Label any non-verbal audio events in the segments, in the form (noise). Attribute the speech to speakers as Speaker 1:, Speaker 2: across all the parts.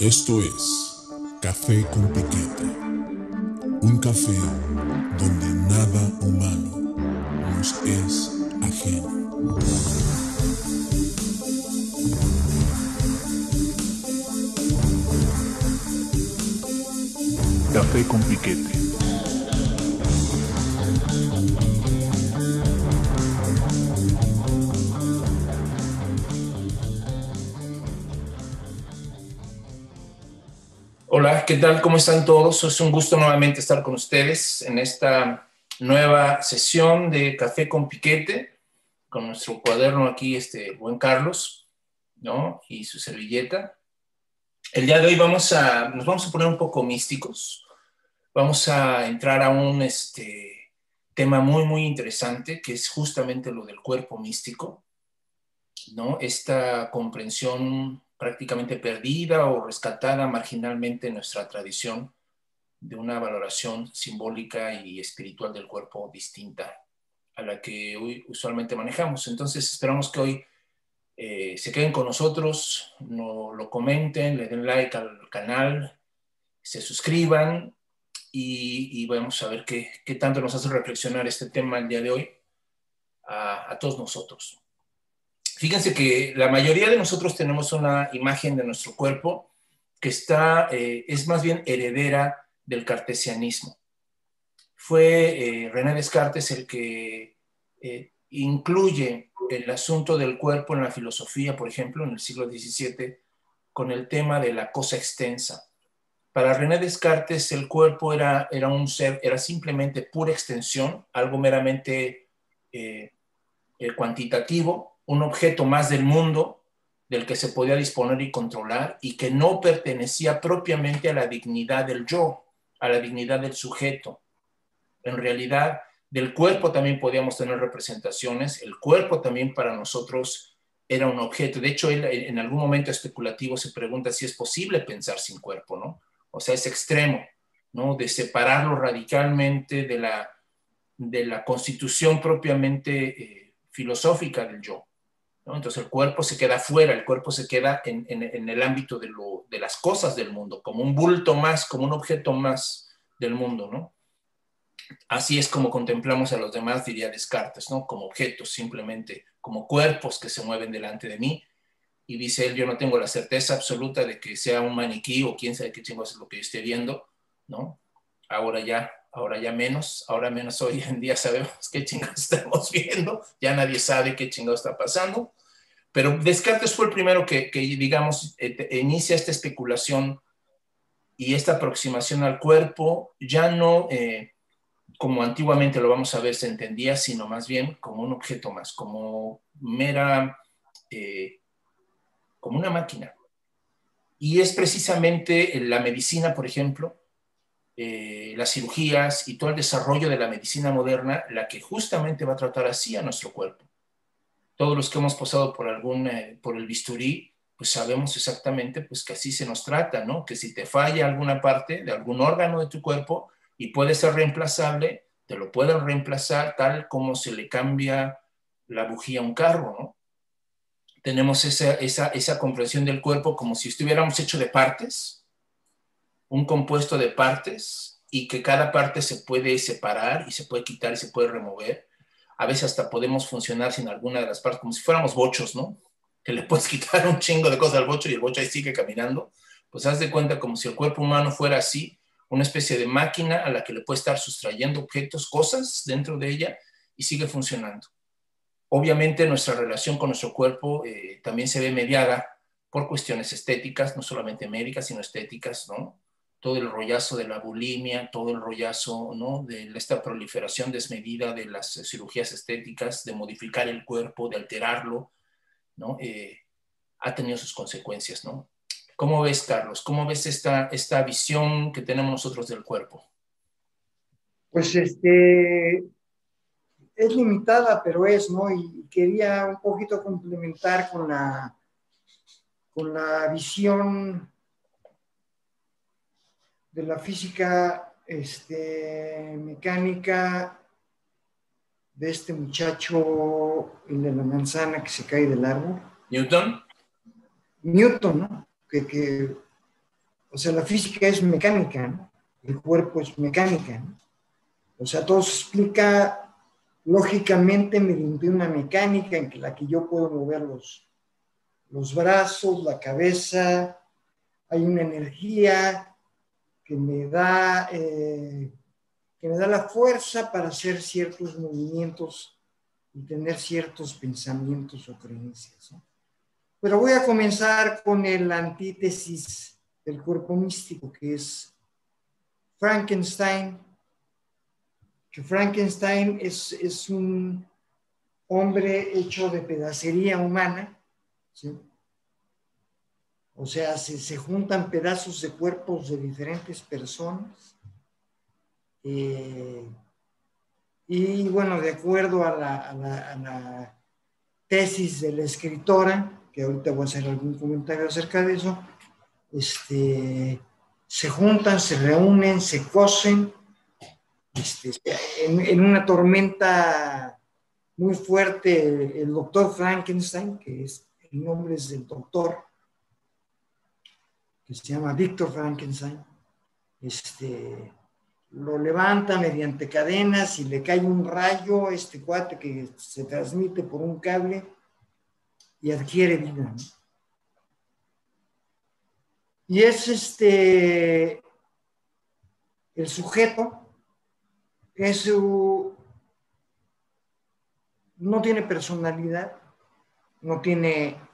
Speaker 1: Esto es Café con Piquete. Un café donde nada humano nos es ajeno.
Speaker 2: Café con Piquete.
Speaker 3: ¿Qué tal? ¿Cómo están todos? Es un gusto nuevamente estar con ustedes en esta nueva sesión de Café con Piquete, con nuestro cuaderno aquí, este buen Carlos, ¿no? Y su servilleta. El día de hoy vamos a, nos vamos a poner un poco místicos. Vamos a entrar a un este, tema muy, muy interesante, que es justamente lo del cuerpo místico, ¿no? Esta comprensión prácticamente perdida o rescatada marginalmente en nuestra tradición de una valoración simbólica y espiritual del cuerpo distinta a la que hoy usualmente manejamos. Entonces esperamos que hoy eh, se queden con nosotros, no, lo comenten, le den like al canal, se suscriban y, vamos a ver qué, tanto nos hace reflexionar este tema el día de hoy a todos nosotros. Fíjense que la mayoría de nosotros tenemos una imagen de nuestro cuerpo que está, eh, es más bien heredera del cartesianismo. Fue eh, René Descartes el que eh, incluye el asunto del cuerpo en la filosofía, por ejemplo, en el siglo XVII, con el tema de la cosa extensa. Para René Descartes el cuerpo era, era un ser, era simplemente pura extensión, algo meramente cuantitativo, un objeto más del mundo del que se podía disponer y controlar y que no pertenecía propiamente a la dignidad del yo, a la dignidad del sujeto. En realidad, del cuerpo también podíamos tener representaciones, el cuerpo también para nosotros era un objeto. De hecho, en algún momento especulativo se pregunta si es posible pensar sin cuerpo, ¿no? O sea, es extremo, ¿no? De separarlo radicalmente de la, de la constitución propiamente eh, filosófica del yo. Entonces el cuerpo se queda fuera, el cuerpo se queda en, en, en el ámbito de, lo, de, las cosas del mundo, como un bulto más, como un objeto más del mundo, ¿no? Así es como contemplamos a los demás, diría Descartes, ¿no? Como objetos, simplemente, como cuerpos que se mueven delante de mí. Y dice él, yo no tengo la certeza absoluta de que sea un maniquí o quién sabe qué chingos es lo que yo esté viendo, ¿no? Ahora ya, ahora ya menos, ahora menos hoy en día sabemos qué chingados estamos (laughs) viendo, ya nadie sabe qué chingados está pasando, pero Descartes fue el primero que, que digamos, eh, inicia esta especulación y esta aproximación al cuerpo, ya no eh, como antiguamente lo vamos a ver se entendía, sino más bien como un objeto más, como mera, eh, como una máquina. Y es precisamente la medicina, por ejemplo, eh, las cirugías y todo el desarrollo de la medicina moderna la que justamente va a tratar así a nuestro cuerpo. Todos los que hemos pasado por algún, eh, por el bisturí, pues sabemos exactamente pues que así se nos trata, ¿no? Que si te falla alguna parte de algún órgano de tu cuerpo y puede ser reemplazable, te lo pueden reemplazar tal como se le cambia la bujía a un carro, ¿no? Tenemos esa, esa, esa comprensión del cuerpo como si estuviéramos hecho de partes, un compuesto de partes y que cada parte se puede separar y se puede quitar y se puede remover. A veces hasta podemos funcionar sin alguna de las partes, como si fuéramos bochos, ¿no? Que le puedes (laughs) quitar un chingo de cosas al bocho y el bocho ahí sigue caminando. Pues haz de cuenta como si el cuerpo humano fuera así, una especie de máquina a la que le puede estar sustrayendo objetos, cosas dentro de ella y sigue funcionando. Obviamente nuestra relación con nuestro cuerpo eh, también se ve mediada por cuestiones estéticas, no solamente médicas, sino estéticas, ¿no? Todo el rollazo de la bulimia, todo el rollazo ¿no? de esta proliferación desmedida de las cirugías estéticas, de modificar el cuerpo, de alterarlo, ¿no? Eh, ha tenido sus consecuencias. ¿no? ¿Cómo ves, Carlos? ¿Cómo ves esta, esta visión que tenemos nosotros del cuerpo?
Speaker 4: Pues este, es limitada, pero es, ¿no? Y quería un poquito complementar con la, con la visión de la física este, mecánica de este muchacho, el de la manzana que se cae del árbol.
Speaker 3: Newton.
Speaker 4: Newton, ¿no? Que, que o sea, la física es mecánica, ¿no? el cuerpo es mecánica. ¿no? O sea, todo se explica lógicamente mediante una mecánica en que la que yo puedo mover los, los brazos, la cabeza, hay una energía que me da, eh, que me da la fuerza para hacer ciertos movimientos y tener ciertos pensamientos o creencias. Pero voy a comenzar con el antítesis del cuerpo místico, que es Frankenstein, que Frankenstein es, es un hombre hecho de pedacería humana, o sea, se, se, juntan pedazos de cuerpos de diferentes personas. Eh, y bueno, de acuerdo a la, tesis de la escritora, que ahorita voy a hacer algún comentario acerca de eso, este, se juntan, se reúnen, se cosen este, en, en, una tormenta muy fuerte. El doctor Frankenstein, que es el nombre es del doctor, que se llama Víctor Frankenstein, este, lo levanta mediante cadenas y le cae un rayo este cuate que se transmite por un cable y adquiere vida. Y es este, el sujeto, es su, no tiene personalidad, no tiene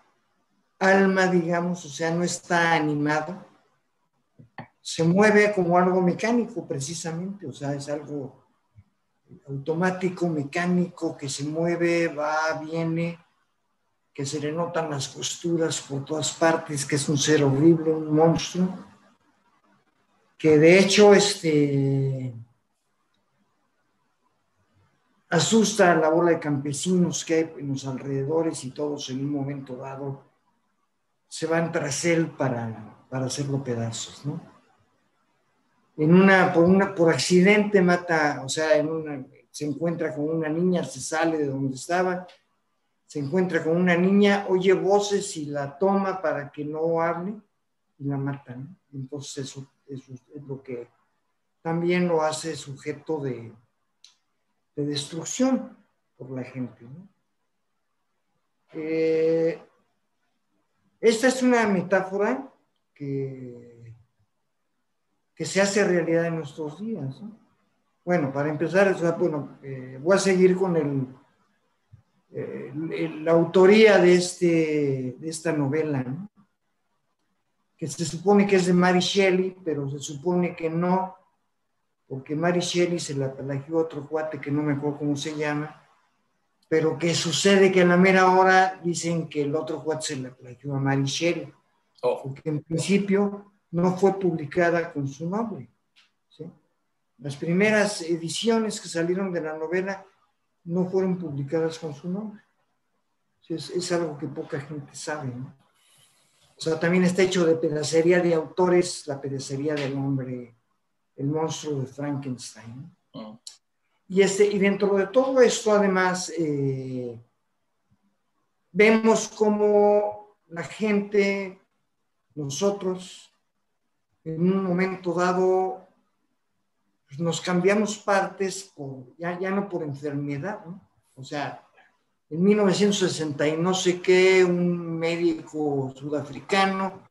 Speaker 4: alma, digamos, o sea, no está animado se mueve como algo mecánico precisamente, o sea, es algo automático, mecánico, que se mueve, va, viene, que se le notan las costuras por todas partes, que es un ser horrible, un monstruo, que de hecho este, asusta a la bola de campesinos que hay en los alrededores y todos en un momento dado se van tras él para, para hacerlo pedazos, ¿no? en una, por, una, por accidente mata, o sea, en una, se encuentra con una niña, se sale de donde estaba, se encuentra con una niña, oye voces y la toma para que no hable y la mata. Entonces eso, eso, es lo que también lo hace sujeto de, de destrucción por la gente. ¿no? Eh, esta es una metáfora que que se hace realidad en nuestros días. ¿no? Bueno, para empezar, bueno, eh, voy a seguir con el, la autoría de, este, de esta novela, ¿no? que se supone que es de Mary Shelley, pero se supone que no, porque Mary Shelley se la plagió otro cuate que no me acuerdo cómo se llama, pero que sucede que a la mera hora dicen que el otro cuate se la plagió a Mary Shelley, oh. porque en principio no fue publicada con su nombre. Las primeras ediciones que salieron de la novela no fueron publicadas con su nombre. Es, algo que poca gente sabe. O sea, también está hecho de pedacería de autores, la pedacería del hombre, el monstruo de Frankenstein. Ah. Y, este, y dentro de todo esto, además, eh, vemos cómo la gente, nosotros, en un momento dado pues, nos cambiamos partes, ya, ya no por enfermedad. O sea, en 1960 y no sé qué, un médico sudafricano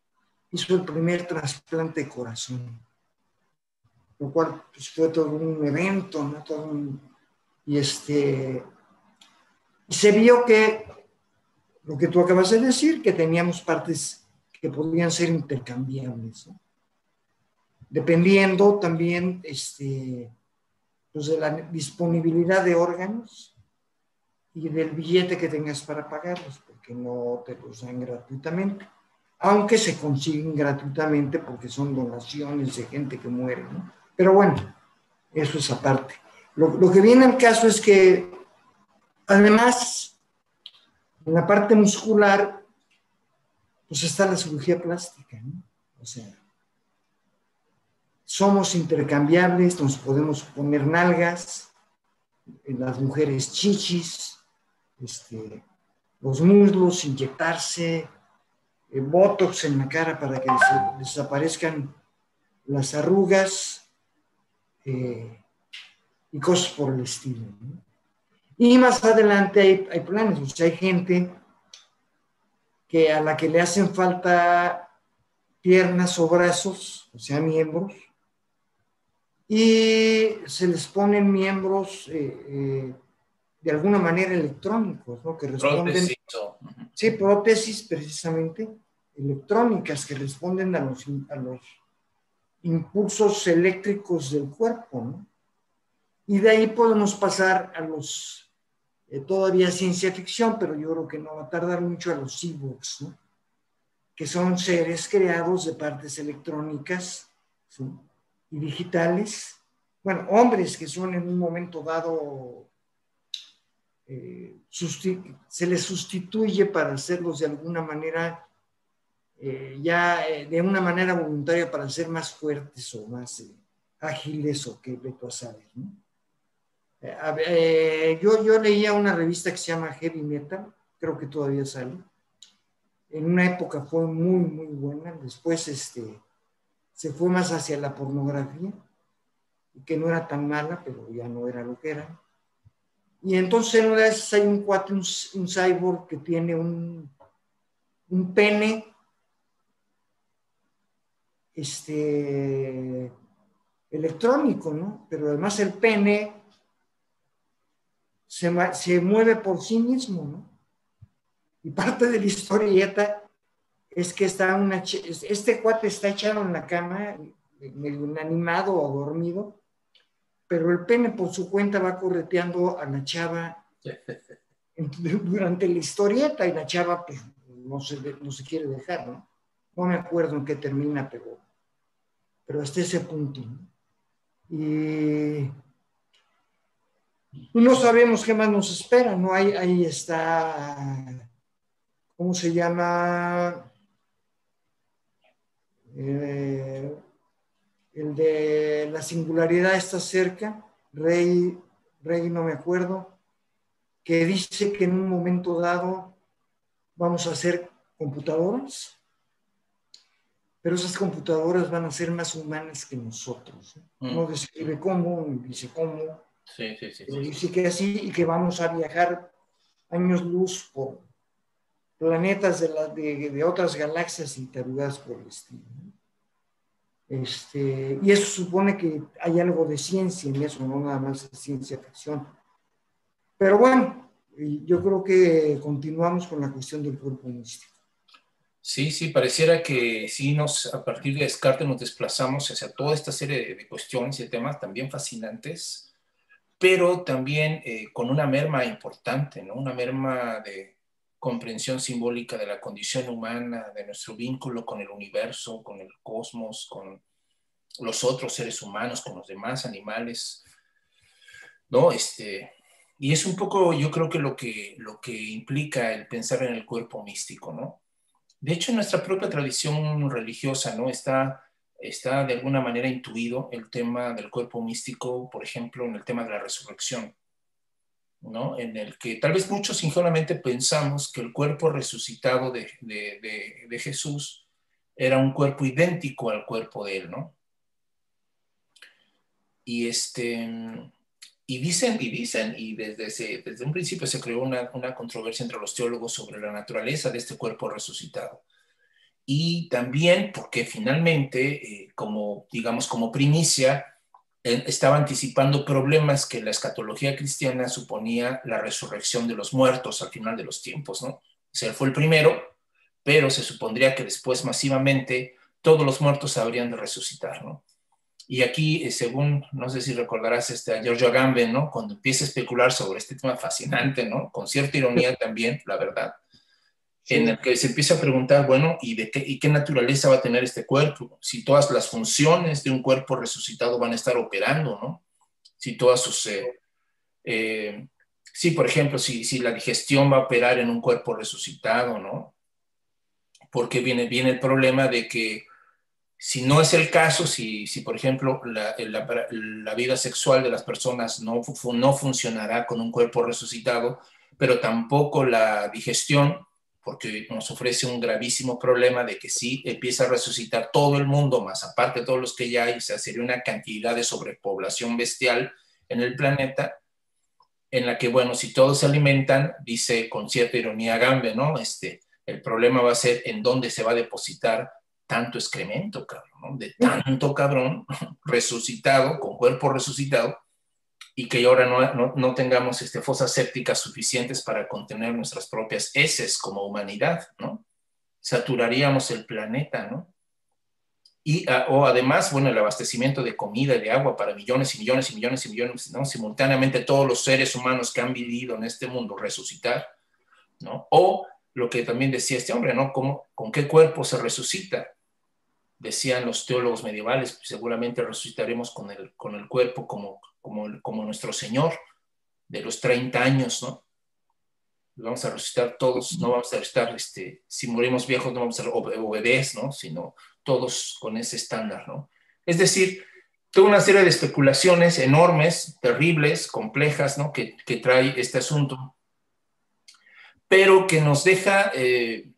Speaker 4: hizo el primer trasplante de corazón, lo cual pues, fue todo un evento, ¿no? Y este, se vio que lo que tú acabas de decir, que teníamos partes que podían ser intercambiables. ¿no? dependiendo también este, pues de la disponibilidad de órganos y del billete que tengas para pagarlos, porque no te los dan gratuitamente, aunque se consiguen gratuitamente porque son donaciones de gente que muere, ¿no? Pero bueno, eso es aparte. Lo, lo que viene al caso es que, además, en la parte muscular, pues está la cirugía plástica, ¿no? O sea, somos intercambiables, nos podemos poner nalgas, las mujeres chichis, este, los muslos, inyectarse, eh, botox en la cara para que desaparezcan las arrugas eh, y cosas por el estilo. Y más adelante hay, hay planes, o sea, hay gente que a la que le hacen falta piernas o brazos, o sea, miembros, y se les ponen miembros eh, eh, de alguna manera electrónicos, ¿no? Que responden. Sí, prótesis precisamente, electrónicas que responden a los, a los impulsos eléctricos del cuerpo, ¿no? Y de ahí podemos pasar a los, eh, todavía ciencia ficción, pero yo creo que no va a tardar mucho a los cyborgs, ¿no? que son seres creados de partes electrónicas, y digitales, bueno, hombres que son en un momento dado, eh, se les sustituye para hacerlos de alguna manera, eh, ya eh, de una manera voluntaria para ser más fuertes o más ágiles o que veto a saber. ¿no? yo, yo leía una revista que se llama Heavy Metal, creo que todavía sale. En una época fue muy, muy buena. Después, este, se fue más hacia la pornografía, que no era tan mala, pero ya no era lo que era. Y entonces en una de esas hay un cuate, un, cyborg que tiene un, un pene este, electrónico, ¿no? Pero además el pene se, se mueve por sí mismo, ¿no? Y parte de la historieta es que está una, este cuate está echado en la cama, medio animado o dormido, pero el pene por su cuenta va correteando a la chava durante la historieta y la chava pues no se, no se quiere dejar, ¿no? No me acuerdo en qué termina, pero, pero hasta ese punto. Y no sabemos qué más nos espera, ¿no? Ahí, ahí está, ¿cómo se llama? Eh, el de la singularidad está cerca, Rey, Rey no me acuerdo, que dice que en un momento dado vamos a hacer computadoras, pero esas computadoras van a ser más humanas que nosotros. No mm. describe cómo, dice cómo.
Speaker 3: Sí, sí, sí,
Speaker 4: Dice que así y que vamos a viajar años luz por planetas de, la, de, de otras galaxias interrogadas por el estilo. Este, y eso supone que hay algo de ciencia en eso, no nada más de ciencia ficción. Pero bueno, yo creo que continuamos con la cuestión del cuerpo místico.
Speaker 3: Sí, sí, pareciera que sí nos, a partir de Descartes nos desplazamos hacia toda esta serie de, cuestiones y temas también fascinantes, pero también eh, con una merma importante, ¿no? Una merma de, comprensión simbólica de la condición humana, de nuestro vínculo con el universo, con el cosmos, con los otros seres humanos, con los demás animales, ¿no? Este, y es un poco, yo creo que lo que, lo que implica el pensar en el cuerpo místico, ¿no? De hecho, en nuestra propia tradición religiosa, ¿no? Está, está de alguna manera intuido el tema del cuerpo místico, por ejemplo, en el tema de la resurrección. En el que tal vez muchos ingenuamente pensamos que el cuerpo resucitado de, Jesús era un cuerpo idéntico al cuerpo de él, ¿no? Y, este, y dicen, y dicen, y desde, desde un principio se creó una, controversia entre los teólogos sobre la naturaleza de este cuerpo resucitado. Y también porque finalmente, eh, como, digamos, como primicia, estaba anticipando problemas que la escatología cristiana suponía la resurrección de los muertos al final de los tiempos, ¿no? O fue el primero, pero se supondría que después masivamente todos los muertos habrían de resucitar, ¿no? Y aquí, eh, según, no sé si recordarás este, a Giorgio Agamben, ¿no? Cuando empieza a especular sobre este tema fascinante, ¿no? Con cierta ironía (laughs) también, la verdad, en el que se empieza a preguntar, bueno, ¿y, de qué, ¿y qué naturaleza va a tener este cuerpo? Si todas las funciones de un cuerpo resucitado van a estar operando, ¿no? Si todas sus... Eh, eh, sí, por ejemplo, si, si, la digestión va a operar en un cuerpo resucitado, ¿no? Porque viene, viene el problema de que si no es el caso, si, si por ejemplo la, la, vida sexual de las personas no, no funcionará con un cuerpo resucitado, pero tampoco la digestión, porque nos ofrece un gravísimo problema de que si empieza a resucitar todo el mundo, más aparte todos los que ya hay, o sea, sería una cantidad de sobrepoblación bestial en el planeta, en la que, bueno, si todos se alimentan, dice con cierta ironía Gambe, ¿no? Este, el problema va a ser en dónde se va a depositar tanto excremento, cabrón, ¿no? De tanto cabrón (laughs) resucitado, con cuerpo resucitado, y que ahora no, no, no, tengamos este, fosas sépticas suficientes para contener nuestras propias heces como humanidad, ¿no? Saturaríamos el planeta, ¿no? Y, ah, o además, bueno, el abastecimiento de comida y de agua para millones y millones y millones y millones, ¿no? Simultáneamente todos los seres humanos que han vivido en este mundo resucitar, ¿no? O lo que también decía este hombre, ¿no? ¿Cómo, ¿Con qué cuerpo se resucita? Decían los teólogos medievales, pues seguramente resucitaremos con el, con el cuerpo como, como, como nuestro Señor de los 30 años, ¿no? Vamos a resucitar todos, no vamos a resucitar, este, si morimos viejos no vamos a ser ¿no? Sino todos con ese estándar, ¿no? Es decir, toda una serie de especulaciones enormes, terribles, complejas, ¿no? Que, que trae este asunto pero que nos deja eh,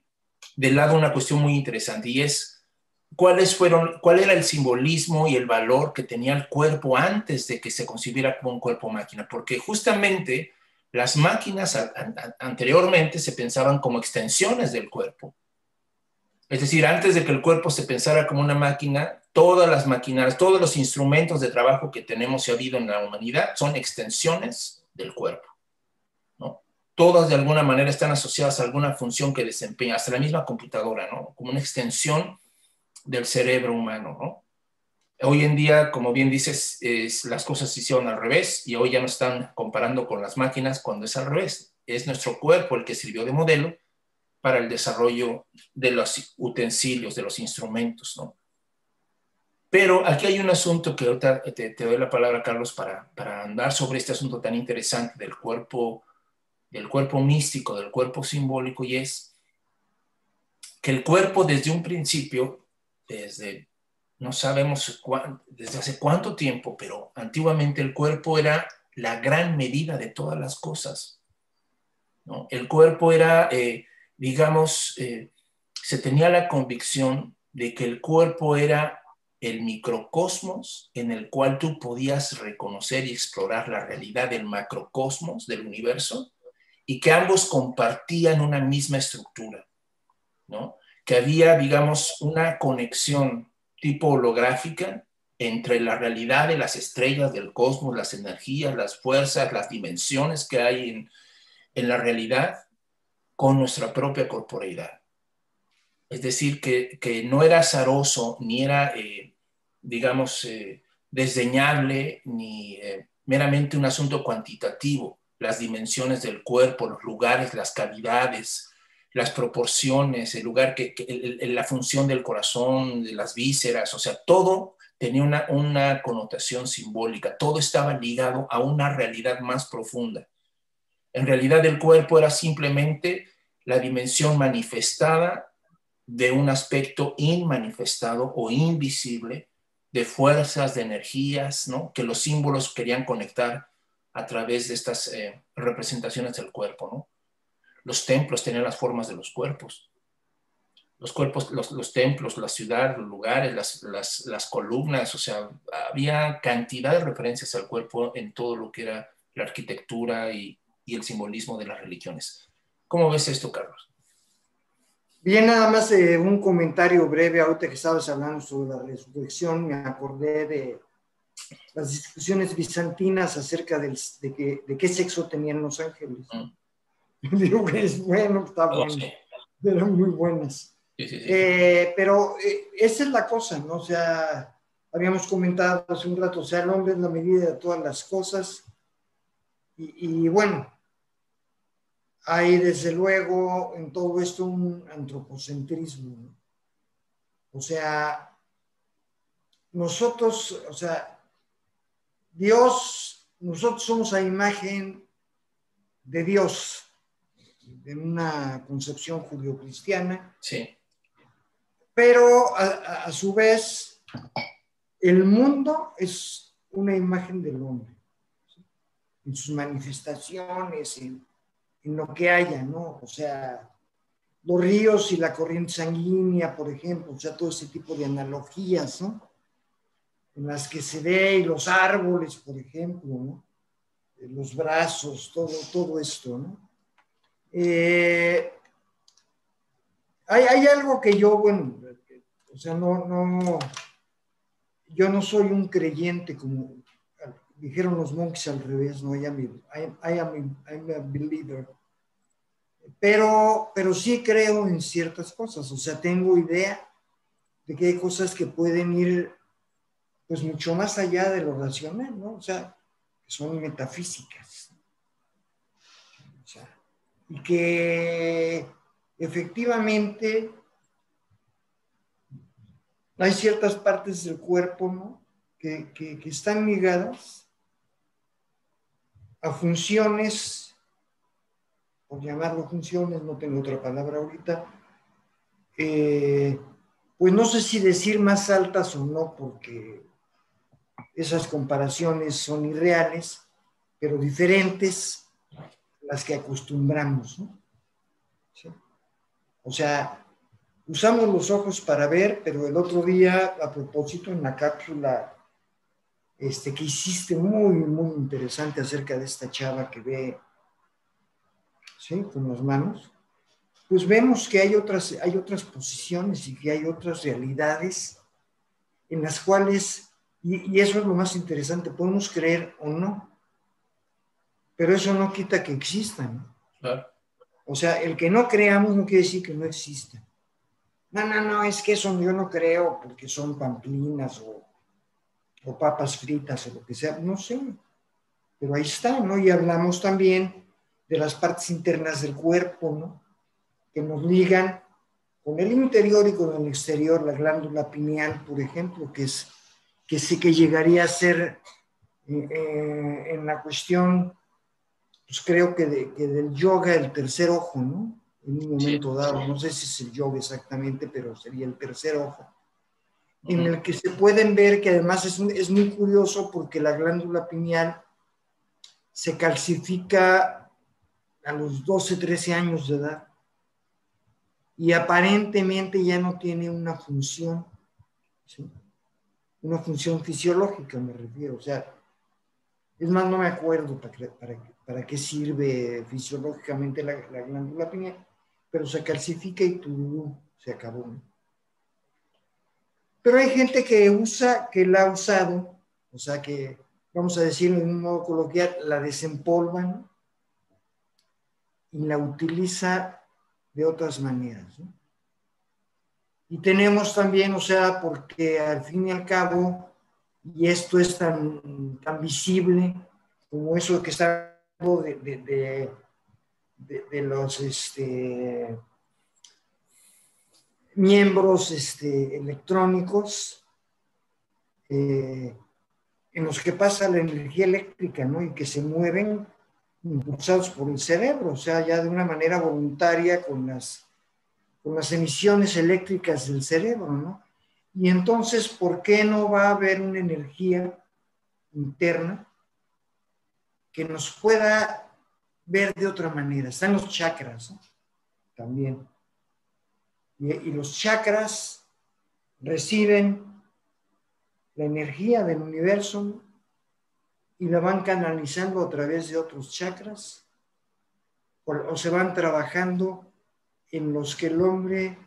Speaker 3: de lado una cuestión muy interesante y es cuáles fueron, cuál era el simbolismo y el valor que tenía el cuerpo antes de que se concibiera como un cuerpo máquina, porque justamente las máquinas anteriormente se pensaban como extensiones del cuerpo. Es decir, antes de que el cuerpo se pensara como una máquina, todas las máquinas, todos los instrumentos de trabajo que tenemos y ha habido en la humanidad son extensiones del cuerpo todas de alguna manera están asociadas a alguna función que desempeña, hasta la misma computadora, ¿no? Como una extensión del cerebro humano, ¿no? Hoy en día, como bien dices, es, las cosas se hicieron al revés y hoy ya no están comparando con las máquinas cuando es al revés. Es nuestro cuerpo el que sirvió de modelo para el desarrollo de los utensilios, de los instrumentos, ¿no? Pero aquí hay un asunto que ahorita te, te doy la palabra, Carlos, para, para andar sobre este asunto tan interesante del cuerpo del cuerpo místico, del cuerpo simbólico, y es que el cuerpo desde un principio, desde no sabemos desde hace cuánto tiempo, pero antiguamente el cuerpo era la gran medida de todas las cosas. El cuerpo era, eh, digamos, eh, se tenía la convicción de que el cuerpo era el microcosmos en el cual tú podías reconocer y explorar la realidad del macrocosmos, del universo, y que ambos compartían una misma estructura, ¿no? Que había, digamos, una conexión tipo holográfica entre la realidad de las estrellas del cosmos, las energías, las fuerzas, las dimensiones que hay en, en la realidad con nuestra propia corporeidad. Es decir, que, que no era azaroso ni era, eh, digamos, eh, desdeñable ni eh, meramente un asunto cuantitativo, las dimensiones del cuerpo, los lugares, las cavidades, las proporciones, el lugar que, la función del corazón, de las vísceras, o sea, todo tenía una, una connotación simbólica, todo estaba ligado a una realidad más profunda. En realidad el cuerpo era simplemente la dimensión manifestada de un aspecto inmanifestado o invisible de fuerzas, de energías, ¿no? que los símbolos querían conectar a través de estas eh, representaciones del cuerpo, ¿no? Los templos tenían las formas de los cuerpos. Los cuerpos, los, templos, la ciudad, los lugares, las, las, columnas, o sea, había cantidad de referencias al cuerpo en todo lo que era la arquitectura y, y el simbolismo de las religiones. ¿Cómo ves esto, Carlos?
Speaker 4: Bien, nada más eh, un comentario breve, ahorita que estabas hablando sobre la resurrección, me acordé de las discusiones bizantinas acerca de, qué sexo tenían los ángeles. Mm. (laughs) Digo que es bueno, está oh, bueno. Eran muy buenas. Eh, pero eh, esa es la cosa, ¿no? O sea, habíamos comentado hace un rato, o sea, el hombre es la medida de todas las cosas. Y, bueno, hay desde luego en todo esto un antropocentrismo. O sea, nosotros, o sea, Dios, nosotros somos a imagen de Dios, de una concepción judio-cristiana.
Speaker 3: Sí.
Speaker 4: Pero a, su vez, el mundo es una imagen del hombre, en sus manifestaciones, en, lo que haya, ¿no? O sea, los ríos y la corriente sanguínea, por ejemplo, o sea, todo ese tipo de analogías, ¿no? En las que se ve, y los árboles, por ejemplo, ¿no? Los brazos, todo, todo esto, ¿no? Eh, hay, algo que yo, bueno, o sea, no, no, yo no soy un creyente como dijeron los monks al revés, no, I am, I am, I'm a believer. Pero, pero sí creo en ciertas cosas, o sea, tengo idea de que hay cosas que pueden ir pues mucho más allá de lo racional, ¿no? O sea, que son metafísicas. Y que efectivamente hay ciertas partes del cuerpo, ¿no? Que, que, que están ligadas a funciones, por llamarlo funciones, no tengo otra palabra ahorita, eh, pues no sé si decir más altas o no, porque esas comparaciones son irreales, pero diferentes las que acostumbramos. ¿no? O sea, usamos los ojos para ver, pero el otro día, a propósito, en la cápsula este, que hiciste muy, muy interesante acerca de esta chava que ve ¿sí? con las manos, pues vemos que hay otras, hay otras posiciones y que hay otras realidades en las cuales, y, eso es lo más interesante, podemos creer o no, pero eso no quita que existan. O sea, el que no creamos no quiere decir que no exista. No, no, no, es que eso yo no creo porque son pamplinas o o papas fritas o lo que sea, no sé, pero ahí está, ¿no? Y hablamos también de las partes internas del cuerpo, ¿no? Que nos ligan con el interior y con el exterior, la glándula pineal, por ejemplo, que es que sí que llegaría a ser eh, eh, en la cuestión, pues creo que, del yoga el tercer ojo, ¿no? En un momento dado, no sé si es el yoga exactamente, pero sería el tercer ojo. En el que se pueden ver que además es, es muy curioso porque la glándula pineal se calcifica a los 12, 13 años de edad y aparentemente ya no tiene una función, una función fisiológica me refiero, o sea, es más, no me acuerdo para, para, para qué sirve fisiológicamente la, la, glándula pineal, pero se calcifica y tú se acabó. Pero hay gente que usa, que la ha usado, o sea que, vamos a decirlo en un modo coloquial, la desempolvan y la utiliza de otras maneras. Y tenemos también, o sea, porque al fin y al cabo, y esto es tan, tan visible como eso que está de, de, de los este, miembros este, electrónicos eh, en los que pasa la energía eléctrica, ¿no? Y que se mueven impulsados por el cerebro, o sea, ya de una manera voluntaria con las, con las emisiones eléctricas del cerebro, ¿no? Y entonces, ¿por qué no va a haber una energía interna que nos pueda ver de otra manera? Están los chakras. También. Y, los chakras reciben la energía del universo y la van canalizando a través de otros chakras o, se van trabajando en los que el hombre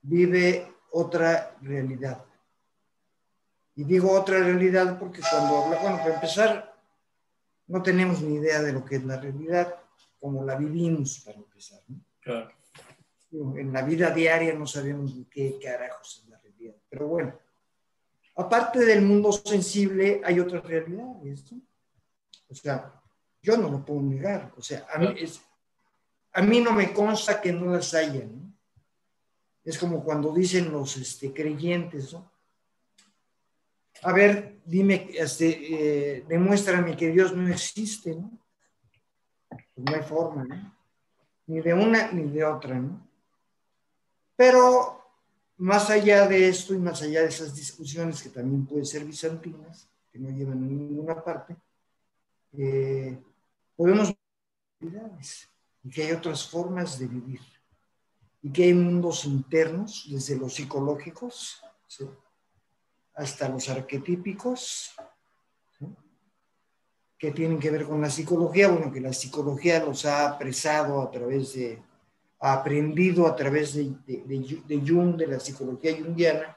Speaker 4: vive otra realidad. Y digo otra realidad porque cuando, bueno, para empezar, no tenemos ni idea de lo que es la realidad, como la vivimos para empezar. Claro en la vida diaria no sabemos qué carajos es la realidad. Pero bueno, aparte del mundo sensible, hay otras realidades. ¿no? O sea, yo no lo puedo negar. O sea, a mí, es, a mí no me consta que no las haya. ¿no? Es como cuando dicen los este, creyentes, ¿no? A ver, dime, este, eh, demuéstrame que Dios no existe, ¿no? Pues no hay forma, ¿no? Ni de una ni de otra, ¿no? Pero más allá de esto y más allá de esas discusiones que también pueden ser bizantinas, que no llevan a ninguna parte, eh, podemos ver que hay otras formas de vivir. y que hay mundos internos, desde los psicológicos hasta los arquetípicos, que tienen que ver con la psicología, bueno, que la psicología los ha apresado a través de, ha aprendido a través de, Jung, de la psicología junguiana,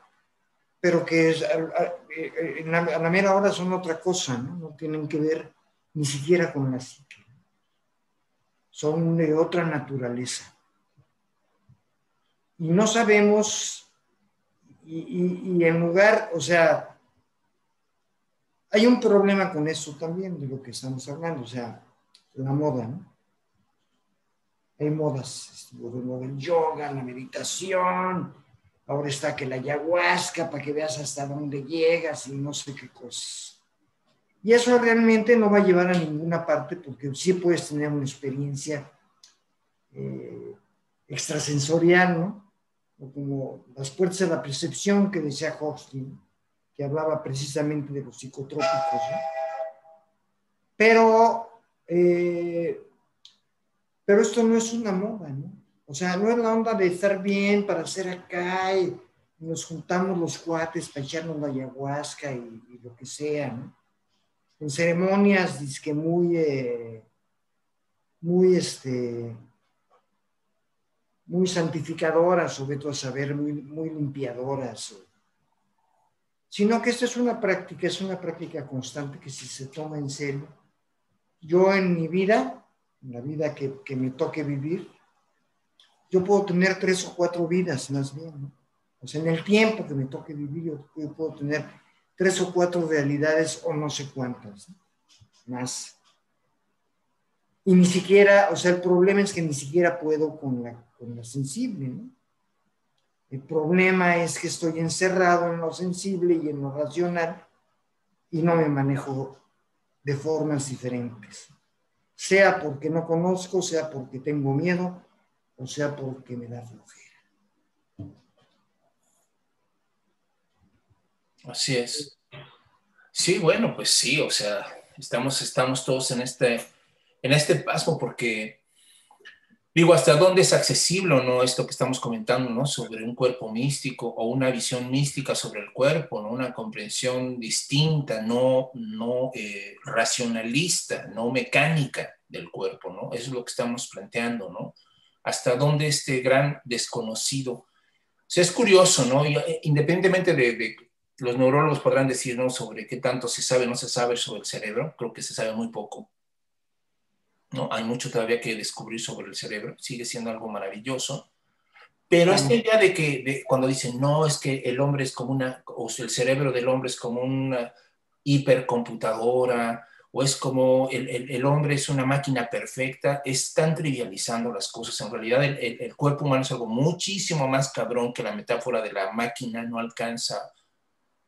Speaker 4: pero que es, a, la, a, la, mera hora son otra cosa, ¿no? No tienen que ver ni siquiera con la psique. Son de otra naturaleza y no sabemos, y, en lugar, o sea, hay un problema con eso también de lo que estamos hablando, o sea, la moda, ¿no? Hay modas, el yoga, la meditación, ahora está que la ayahuasca para que veas hasta dónde llegas y no sé qué cosas. Y eso realmente no va a llevar a ninguna parte porque sí puedes tener una experiencia eh, extrasensorial, ¿no? Como las puertas de la percepción que decía Hofstein, que hablaba precisamente de los psicotrópicos. Pero, eh, pero esto no es una moda, ¿no? O sea, no es la onda de estar bien para hacer acá y nos juntamos los cuates para echarnos la ayahuasca y, lo que sea, ¿no? En ceremonias, que muy, eh, muy, este, muy santificadoras, sobre todo saber, muy, muy limpiadoras, sino que esta es una práctica, es una práctica constante que si se toma en serio, yo en mi vida, en la vida que, que me toque vivir, yo puedo tener tres o cuatro vidas más bien, ¿no? O sea, en el tiempo que me toque vivir, yo, puedo tener tres o cuatro realidades o no sé cuántas, más. Y ni siquiera, o sea, el problema es que ni siquiera puedo con la con lo sensible. ¿no? El problema es que estoy encerrado en lo sensible y en lo racional y no me manejo de formas diferentes. Sea porque no conozco, sea porque tengo miedo, o sea porque me da flojera.
Speaker 3: Así es. Sí, bueno, pues sí, o sea, estamos, estamos todos en este, en este paso porque Digo, ¿hasta dónde es accesible o no esto que estamos comentando, ¿no? Sobre un cuerpo místico o una visión mística sobre el cuerpo, ¿no? Una comprensión distinta, no, no eh, racionalista, no mecánica del cuerpo, ¿no? Eso es lo que estamos planteando, ¿no? ¿Hasta dónde este gran desconocido? O es curioso, ¿no? Eh, independientemente de, los neurólogos podrán decir, ¿no? Sobre qué tanto se sabe no se sabe sobre el cerebro, creo que se sabe muy poco ¿no? Hay mucho todavía que descubrir sobre el cerebro, sigue siendo algo maravilloso. Pero esta idea de que cuando dicen, no, es que el hombre es como una, o el cerebro del hombre es como una hipercomputadora, o es como el, el, hombre es una máquina perfecta, están trivializando las cosas. En realidad el, el, cuerpo humano es algo muchísimo más cabrón que la metáfora de la máquina no alcanza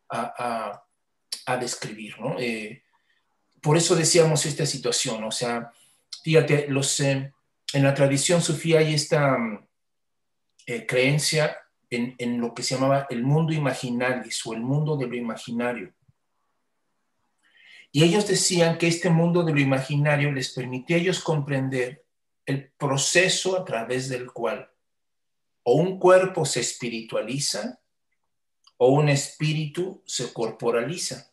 Speaker 3: a, a, a describir. ¿no? Eh, por eso decíamos esta situación, o sea, Fíjate, los, eh, en la tradición sufí hay esta mm, eh, creencia en, en, lo que se llamaba el mundo imaginalis o el mundo de lo imaginario. Y ellos decían que este mundo de lo imaginario les permitía a ellos comprender el proceso a través del cual o un cuerpo se espiritualiza o un espíritu se corporaliza.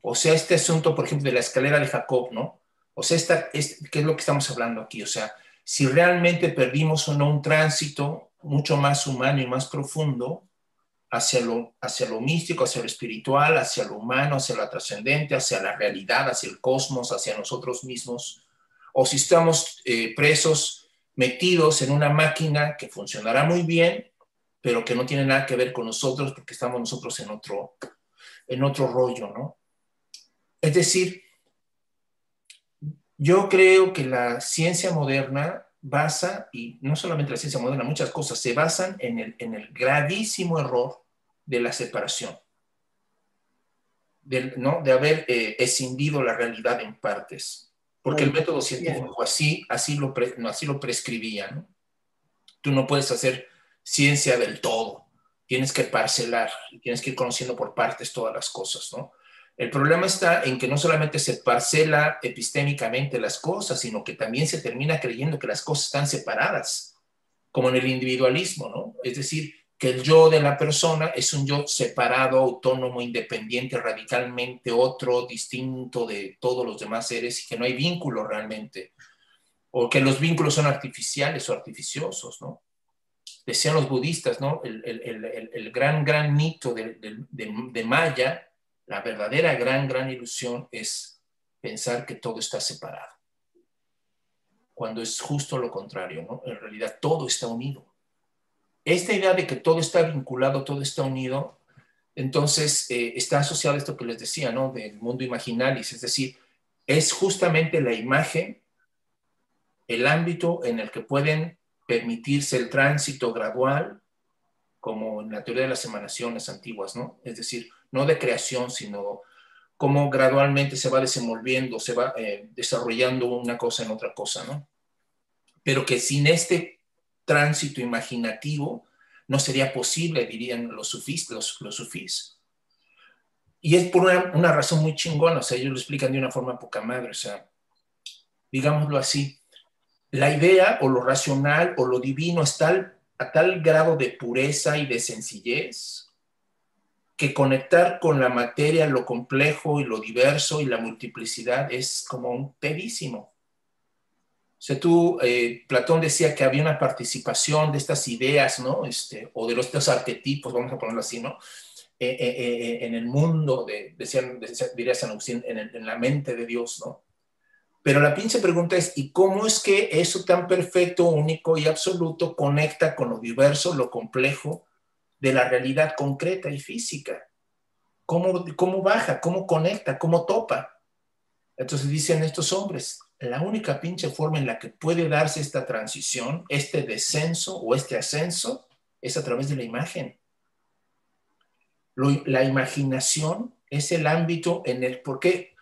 Speaker 3: O sea, este asunto, por ejemplo, de la escalera de Jacob, ¿no? O sea, esta, es, ¿qué es lo que estamos hablando aquí? O sea, si realmente perdimos o no un tránsito mucho más humano y más profundo hacia lo, hacia lo místico, hacia lo espiritual, hacia lo humano, hacia lo trascendente, hacia la realidad, hacia el cosmos, hacia nosotros mismos, o si estamos eh, presos, metidos en una máquina que funcionará muy bien, pero que no tiene nada que ver con nosotros porque estamos nosotros en otro, en otro rollo, ¿no? Es decir, yo creo que la ciencia moderna basa, y no solamente la ciencia moderna, muchas cosas se basan en el, en el gravísimo error de la separación, de, ¿no? de haber eh, escindido la realidad en partes, porque el método científico así, así, lo, así lo prescribía. ¿no? Tú no puedes hacer ciencia del todo, tienes que parcelar, tienes que ir conociendo por partes todas las cosas, ¿no? El problema está en que no solamente se parcela epistémicamente las cosas, sino que también se termina creyendo que las cosas están separadas, como en el individualismo, ¿no? Es decir, que el yo de la persona es un yo separado, autónomo, independiente, radicalmente otro, distinto de todos los demás seres y que no hay vínculo realmente, o que los vínculos son artificiales o artificiosos, ¿no? Decían los budistas, ¿no? El, el, el, gran, gran mito de, de, de Maya, la verdadera gran, gran ilusión es pensar que todo está separado, cuando es justo lo contrario, ¿no? En realidad todo está unido esta idea de que todo está vinculado, todo está unido, entonces eh, está asociado a esto que les decía, ¿no? Del mundo imaginalis, es decir, es justamente la imagen, el ámbito en el que pueden permitirse el tránsito gradual, como en la teoría de las emanaciones antiguas, ¿no? Es decir, no de creación, sino cómo gradualmente se va desenvolviendo, se va eh, desarrollando una cosa en otra cosa, ¿no? Pero que sin este tránsito imaginativo no sería posible, dirían los sufís. Los, los. Y es por una, razón muy chingona, o sea, ellos lo explican de una forma poca madre, o sea, digámoslo así, la idea o lo racional o lo divino está a tal grado de pureza y de sencillez que conectar con la materia, lo complejo y lo diverso y la multiplicidad es como un pedísimo. O sea, tú, eh, Platón decía que había una participación de estas ideas, ¿no? Este, o de los, estos arquetipos, vamos a ponerlo así, ¿no? Eh, eh, en el mundo, de, decían, diría San Agustín, en, en, la mente de Dios, ¿no? Pero la pinche pregunta es, ¿y cómo es que eso tan perfecto, único y absoluto conecta con lo diverso, lo complejo de la realidad concreta y física? ¿Cómo, cómo baja? ¿Cómo conecta? ¿Cómo topa? Entonces dicen estos hombres, la única pinche forma en la que puede darse esta transición, este descenso o este ascenso, es a través de la imagen. la imaginación es el ámbito en el... ¿Por qué?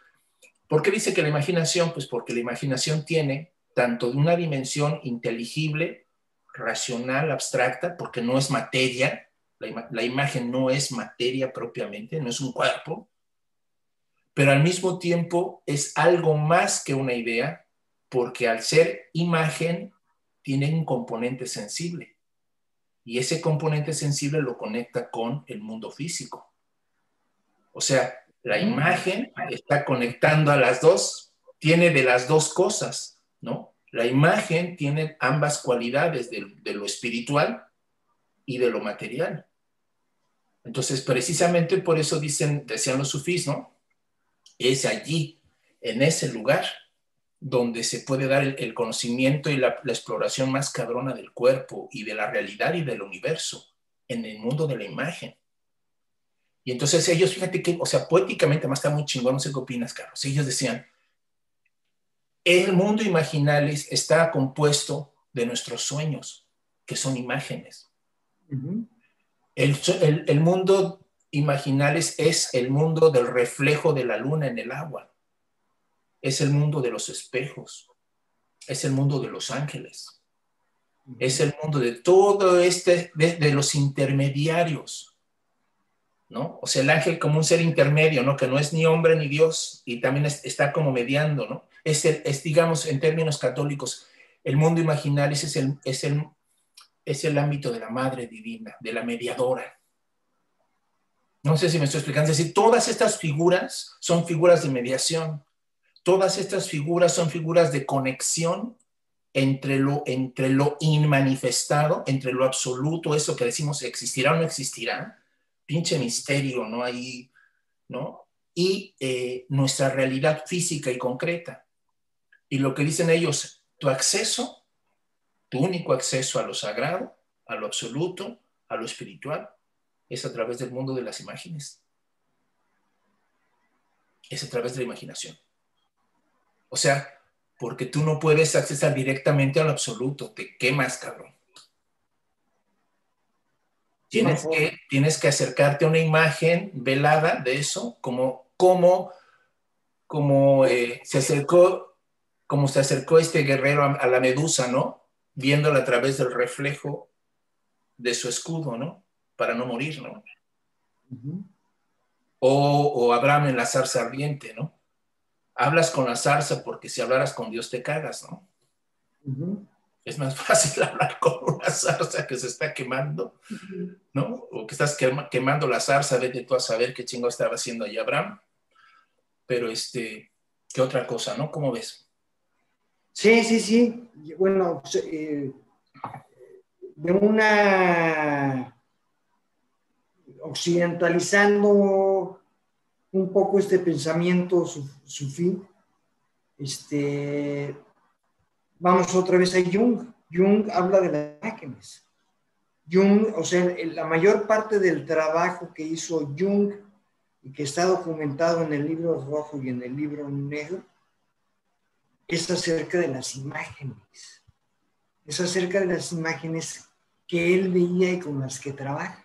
Speaker 3: ¿Por qué dice que la imaginación? Pues porque la imaginación tiene tanto de una dimensión inteligible, racional, abstracta, porque no es materia, la, la imagen no es materia propiamente, no es un cuerpo, pero al mismo tiempo es algo más que una idea, porque al ser imagen tiene un componente sensible. Y ese componente sensible lo conecta con el mundo físico. O sea, la mm. imagen está conectando a las dos, tiene de las dos cosas, ¿no? La imagen tiene ambas cualidades de, de lo espiritual y de lo material. Entonces, precisamente por eso dicen, decían los sufís, ¿no? es allí, en ese lugar, donde se puede dar el, conocimiento y la, exploración más cabrona del cuerpo y de la realidad y del universo, en el mundo de la imagen. Y entonces ellos, fíjate que, o sea, poéticamente, más está muy chingón, no sé qué opinas, Carlos. Ellos decían, el mundo imaginal está compuesto de nuestros sueños, que son imágenes. El, el, el, mundo imaginales es el mundo del reflejo de la luna en el agua, es el mundo de los espejos, es el mundo de los ángeles, es el mundo de todo este, de, los intermediarios, ¿no? O sea, el ángel como un ser intermedio, ¿no? Que no es ni hombre ni Dios y también está como mediando, ¿no? Es, es, digamos, en términos católicos, el mundo imaginario es el, es, el, es el ámbito de la Madre Divina, de la mediadora, no sé si me estoy explicando. Es decir, todas estas figuras son figuras de mediación. Todas estas figuras son figuras de conexión entre lo, entre lo inmanifestado, entre lo absoluto, eso que decimos existirá o no existirá, pinche misterio, ¿no? Ahí, ¿no? Y eh, nuestra realidad física y concreta. Y lo que dicen ellos, tu acceso, tu único acceso a lo sagrado, a lo absoluto, a lo espiritual, es a través del mundo de las imágenes. Es a través de la imaginación. O sea, porque tú no puedes accesar directamente al absoluto, te quemas, cabrón. Tienes que, tienes que acercarte a una imagen velada de eso, como, como, como eh, se acercó, como se acercó este guerrero a, a la medusa, ¿no? Viéndola a través del reflejo de su escudo, ¿no? para no morir, ¿no? o, Abraham en la zarza ardiente, ¿no? Hablas con la zarza porque si hablaras con Dios te cagas, ¿no? Es más (laughs) fácil hablar con una zarza que se está quemando, ¿no? O que estás quemando la zarza, vete tú a saber qué chingo estaba haciendo ahí Abraham. Pero, este, ¿qué otra cosa, no? ¿Cómo ves?
Speaker 4: Sí, sí, sí. Bueno, eh, de una occidentalizando un poco este pensamiento sufí, este, vamos otra vez a Jung. Jung habla de las imágenes. Jung, o sea, la mayor parte del trabajo que hizo Jung y que está documentado en el libro rojo y en el libro negro, es acerca de las imágenes. Es acerca de las imágenes que él veía y con las que trabaja.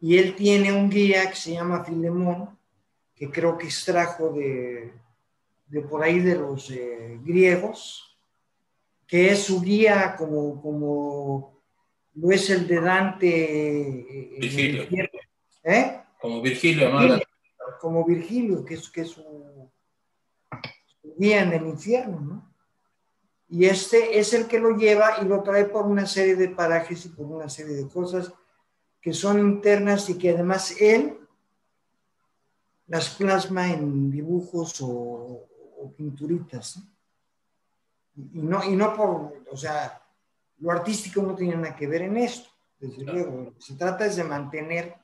Speaker 4: Y él tiene un guía que se llama Filemón, que creo que extrajo de, de por ahí de los eh, griegos, que es su guía como, como lo es el de Dante.
Speaker 3: Eh, Virgilio.
Speaker 4: ¿Eh?
Speaker 3: Como Virgilio, ¿no?
Speaker 4: Como Virgilio, que es, que es su, su guía en el infierno, ¿no? Y este es el que lo lleva y lo trae por una serie de parajes y por una serie de cosas que son internas y que además él las plasma en dibujos o, pinturitas. Y, no, y no por, o sea, lo artístico no tiene nada que ver en esto, desde luego. Se trata es de mantener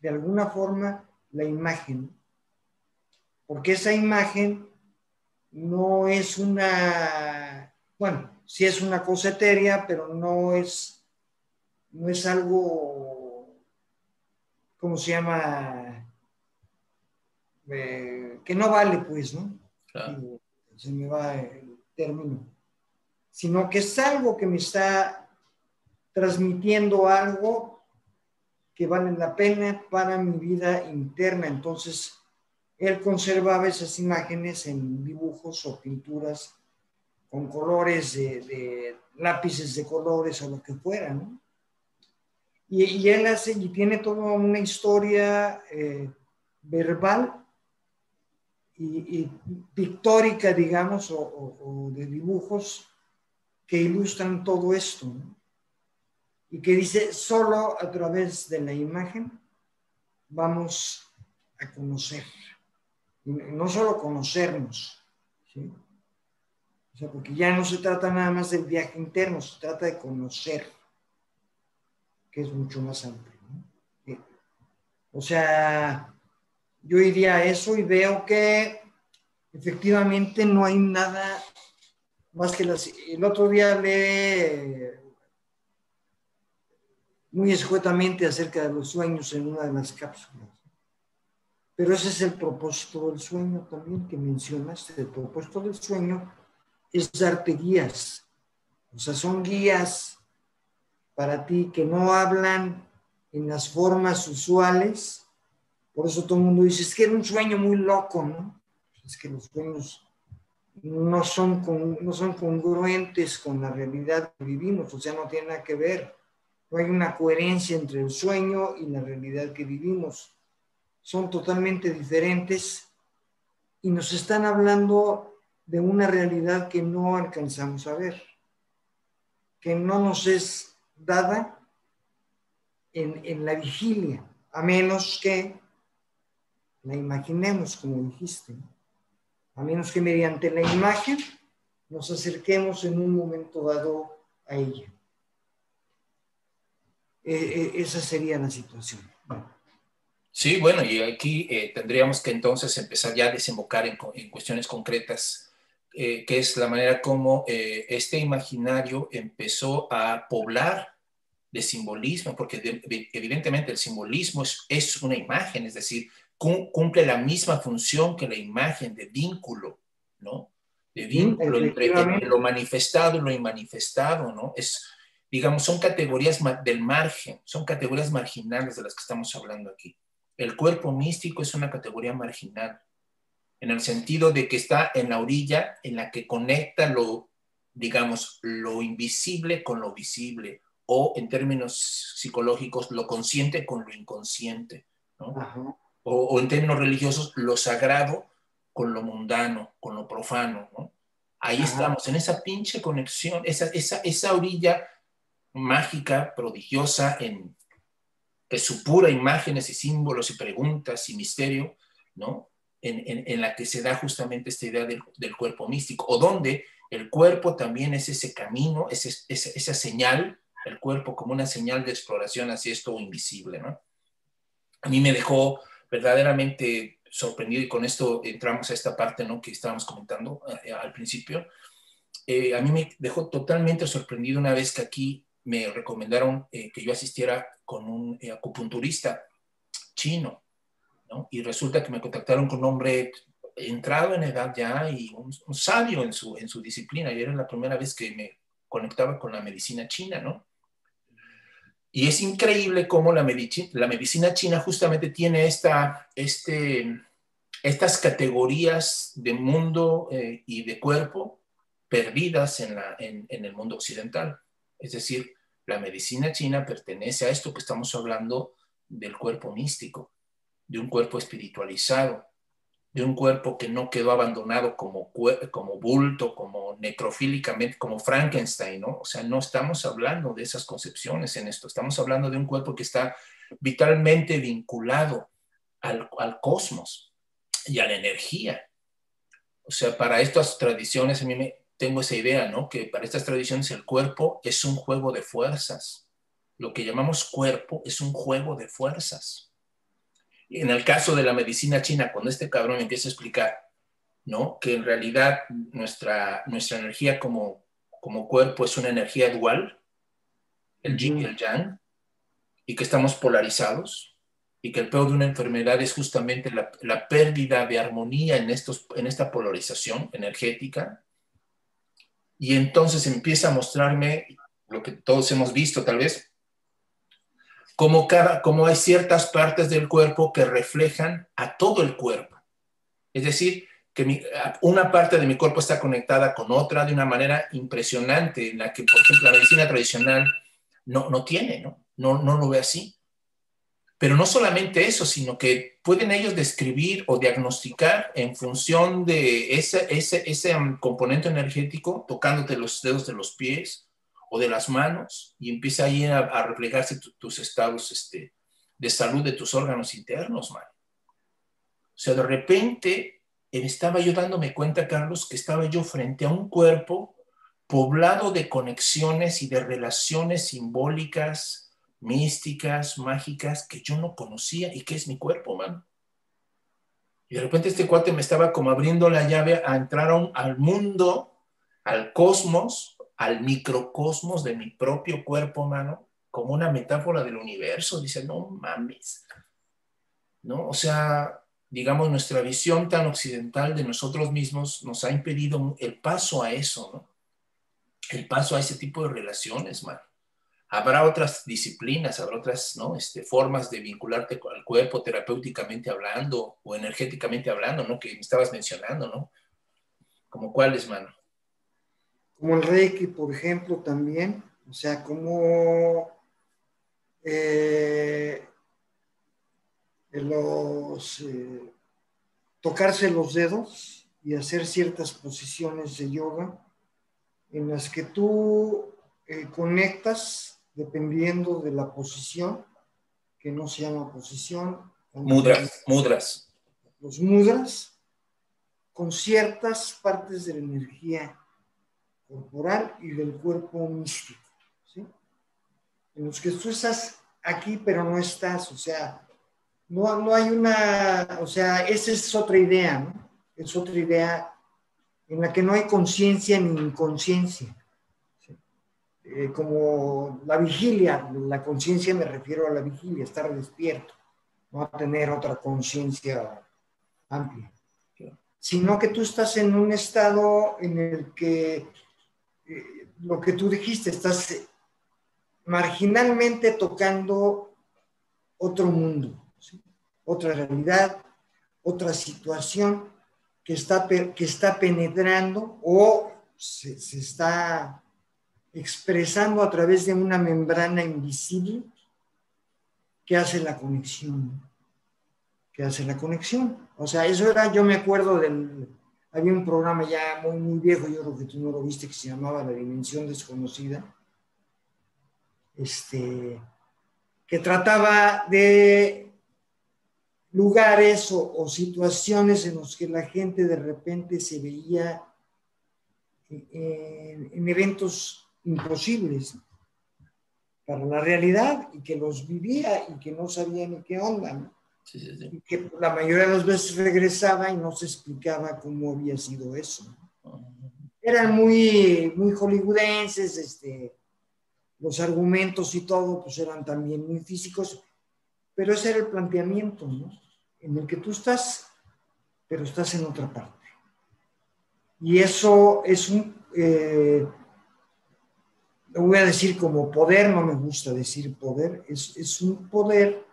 Speaker 4: de alguna forma la imagen, porque esa imagen no es una, bueno, sí es una cosa etérea, pero no es, no es algo ¿cómo se llama? Eh, que no vale, pues, ¿no? Se me va el término. Sino que es algo que me está transmitiendo algo que vale la pena para mi vida interna. Entonces, él conservaba esas imágenes en dibujos o pinturas con colores de, lápices de colores o lo que fuera. Y, él hace y tiene toda una historia eh, verbal y, pictórica, digamos, o, de dibujos que ilustran todo esto. Y que dice, solo a través de la imagen vamos a conocer. No solo conocernos, porque ya no se trata nada más del viaje interno, se trata de conocer que es mucho más amplio. O sea, yo iría a eso y veo que efectivamente no hay nada más que las... El otro día hablé muy escuetamente acerca de los sueños en una de las cápsulas. Pero ese es el propósito del sueño también que mencionaste. El propósito del sueño es darte guías. O sea, son guías para ti que no hablan en las formas usuales. Por eso todo el mundo dice, es que era un sueño muy loco, ¿no? Es que los sueños no son, no son congruentes con la realidad que vivimos, o sea, no tiene nada que ver. No hay una coherencia entre el sueño y la realidad que vivimos. Son totalmente diferentes y nos están hablando de una realidad que no alcanzamos a ver, que no nos es dada en, la vigilia, a menos que la imaginemos, como dijiste, a menos que mediante la imagen nos acerquemos en un momento dado a ella. E, e, esa sería la situación.
Speaker 3: Sí, bueno, y aquí eh, tendríamos que entonces empezar ya a desembocar en, en cuestiones concretas, eh, que es la manera como eh, este imaginario empezó a poblar de simbolismo, porque evidentemente el simbolismo es, una imagen, es decir, cumple la misma función que la imagen de vínculo, ¿no? De vínculo entre, lo manifestado y lo inmanifestado, ¿no? Es, digamos, son categorías del margen, son categorías marginales de las que estamos hablando aquí. El cuerpo místico es una categoría marginal, en el sentido de que está en la orilla en la que conecta lo, digamos, lo invisible con lo visible, o en términos psicológicos, lo consciente con lo inconsciente, ¿no? o, en términos religiosos, lo sagrado con lo mundano, con lo profano. ¿no? Ahí estamos, en esa pinche conexión, esa, esa, esa orilla mágica, prodigiosa, en que supura imágenes y símbolos y preguntas y misterio, ¿no? En, en, en la que se da justamente esta idea del, del, cuerpo místico, o donde el cuerpo también es ese camino, ese, ese, esa señal, el cuerpo como una señal de exploración hacia esto invisible, ¿no? A mí me dejó verdaderamente sorprendido y con esto entramos a esta parte, ¿no? Que estábamos comentando eh, al principio. Eh, a mí me dejó totalmente sorprendido una vez que aquí me recomendaron eh, que yo asistiera con un eh, acupunturista chino, ¿no? Y resulta que me contactaron con un hombre entrado en edad ya y un, un, sabio en su, en su disciplina. Y era la primera vez que me conectaba con la medicina china, ¿no? Y es increíble cómo la, medici la medicina china justamente tiene esta, este, estas categorías de mundo eh, y de cuerpo perdidas en, la, en, en el mundo occidental. Es decir, la medicina china pertenece a esto que estamos hablando del cuerpo místico, de un cuerpo espiritualizado, de un cuerpo que no quedó abandonado como, como bulto, como necrofílicamente, como Frankenstein, ¿no? O sea, no estamos hablando de esas concepciones en esto, estamos hablando de un cuerpo que está vitalmente vinculado al, al cosmos y a la energía. O sea, para estas tradiciones a mí me, tengo esa idea, ¿no? Que para estas tradiciones el cuerpo es un juego de fuerzas. Lo que llamamos cuerpo es un juego de fuerzas. Y en el caso de la medicina china, cuando este cabrón empieza a explicar, ¿no? Que en realidad nuestra, nuestra energía como, como cuerpo es una energía dual, el yin y el yang, y que estamos polarizados, y que el peor de una enfermedad es justamente la, la pérdida de armonía en, estos, en esta polarización energética, y entonces empieza a mostrarme lo que todos hemos visto tal vez, como, cada, como hay ciertas partes del cuerpo que reflejan a todo el cuerpo. Es decir, que mi, una parte de mi cuerpo está conectada con otra de una manera impresionante, en la que, por ejemplo, la medicina tradicional no, no tiene, ¿no? No, no lo ve así. Pero no solamente eso, sino que pueden ellos describir o diagnosticar en función de ese, ese, ese componente energético, tocándote los dedos de los pies o de las manos, y empieza ahí a, a reflejarse tu, tus estados este, de salud de tus órganos internos, man. O sea, de repente estaba yo dándome cuenta, Carlos, que estaba yo frente a un cuerpo poblado de conexiones y de relaciones simbólicas, místicas, mágicas, que yo no conocía y que es mi cuerpo, man. Y de repente este cuate me estaba como abriendo la llave a entrar a un, al mundo, al cosmos, al microcosmos de mi propio cuerpo, mano, como una metáfora del universo. Dice, no mames. ¿No? O sea, digamos, nuestra visión tan occidental de nosotros mismos nos ha impedido el paso a eso, ¿no? El paso a ese tipo de relaciones, man. Habrá otras disciplinas, habrá otras ¿no? este, formas de vincularte el cuerpo terapéuticamente hablando o energéticamente hablando, ¿no? Que me estabas mencionando, ¿no? ¿Como cuáles, mano?
Speaker 4: Como el Reiki, por ejemplo, también. O sea, como eh, los, eh, tocarse los dedos y hacer ciertas posiciones de yoga en las que tú eh, conectas dependiendo de la posición, que no se llama posición.
Speaker 3: Mudras, mudras.
Speaker 4: Los mudras, con ciertas partes de la energía corporal y del cuerpo místico, ¿sí? En los que tú estás aquí, pero no estás, o sea, no, no hay una, o sea, esa es otra idea, ¿no? Es otra idea en la que no hay conciencia ni inconsciencia. Eh, como la vigilia, la conciencia me refiero a la vigilia, estar despierto, no tener otra conciencia amplia, sino que tú estás en un estado en el que eh, lo que tú dijiste, estás marginalmente tocando otro mundo, otra realidad, otra situación que está, que está penetrando o se, se está expresando a través de una membrana invisible que hace la conexión. Que hace la conexión. O sea, eso era, yo me acuerdo del, había un programa ya muy, muy viejo, yo creo que tú no lo viste, que se llamaba La Dimensión Desconocida, este, que trataba de lugares o, situaciones en los que la gente de repente se veía en, eventos imposibles para la realidad y que los vivía y que no sabía ni qué onda. Y que la mayoría de las veces regresaba y no se explicaba cómo había sido eso. Eran muy, muy hollywoodenses, este, los argumentos y todo, pues eran también muy físicos, pero ese era el planteamiento, ¿no? En el que tú estás, pero estás en otra parte. Y eso es un, eh, voy a decir como poder, no me gusta decir poder, es, es un poder,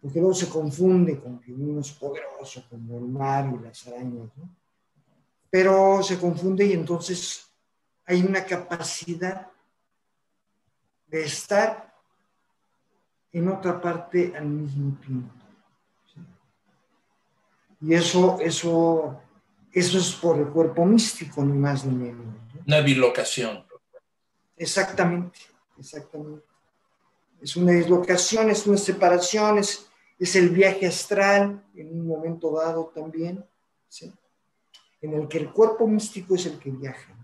Speaker 4: porque luego se confunde con que uno es poderoso, como el mar y las arañas, ¿no? Pero se confunde y entonces hay una capacidad de estar en otra parte al mismo tiempo. Y eso, eso, eso es por el cuerpo místico, ni más ni menos.
Speaker 3: Una bilocación.
Speaker 4: Exactamente, exactamente. Es una dislocación, es una separación, es, el viaje astral en un momento dado también, en el que el cuerpo místico es el que viaja.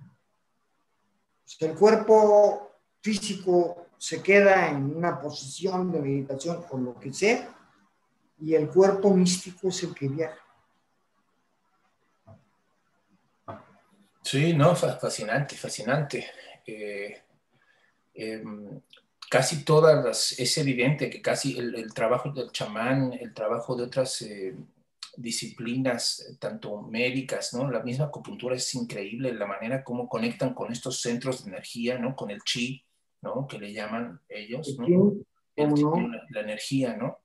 Speaker 4: el cuerpo físico se queda en una posición de meditación o lo que sea, y el cuerpo místico es el que viaja.
Speaker 3: Sí, no, fascinante, fascinante. Eh, em, casi todas las, es evidente que casi el, trabajo del chamán, el trabajo de otras eh, disciplinas, tanto médicas, ¿no? La misma acupuntura es increíble, la manera como conectan con estos centros de energía, ¿no? Con el chi, ¿no? Que le llaman ellos, ¿no? la, energía, ¿no?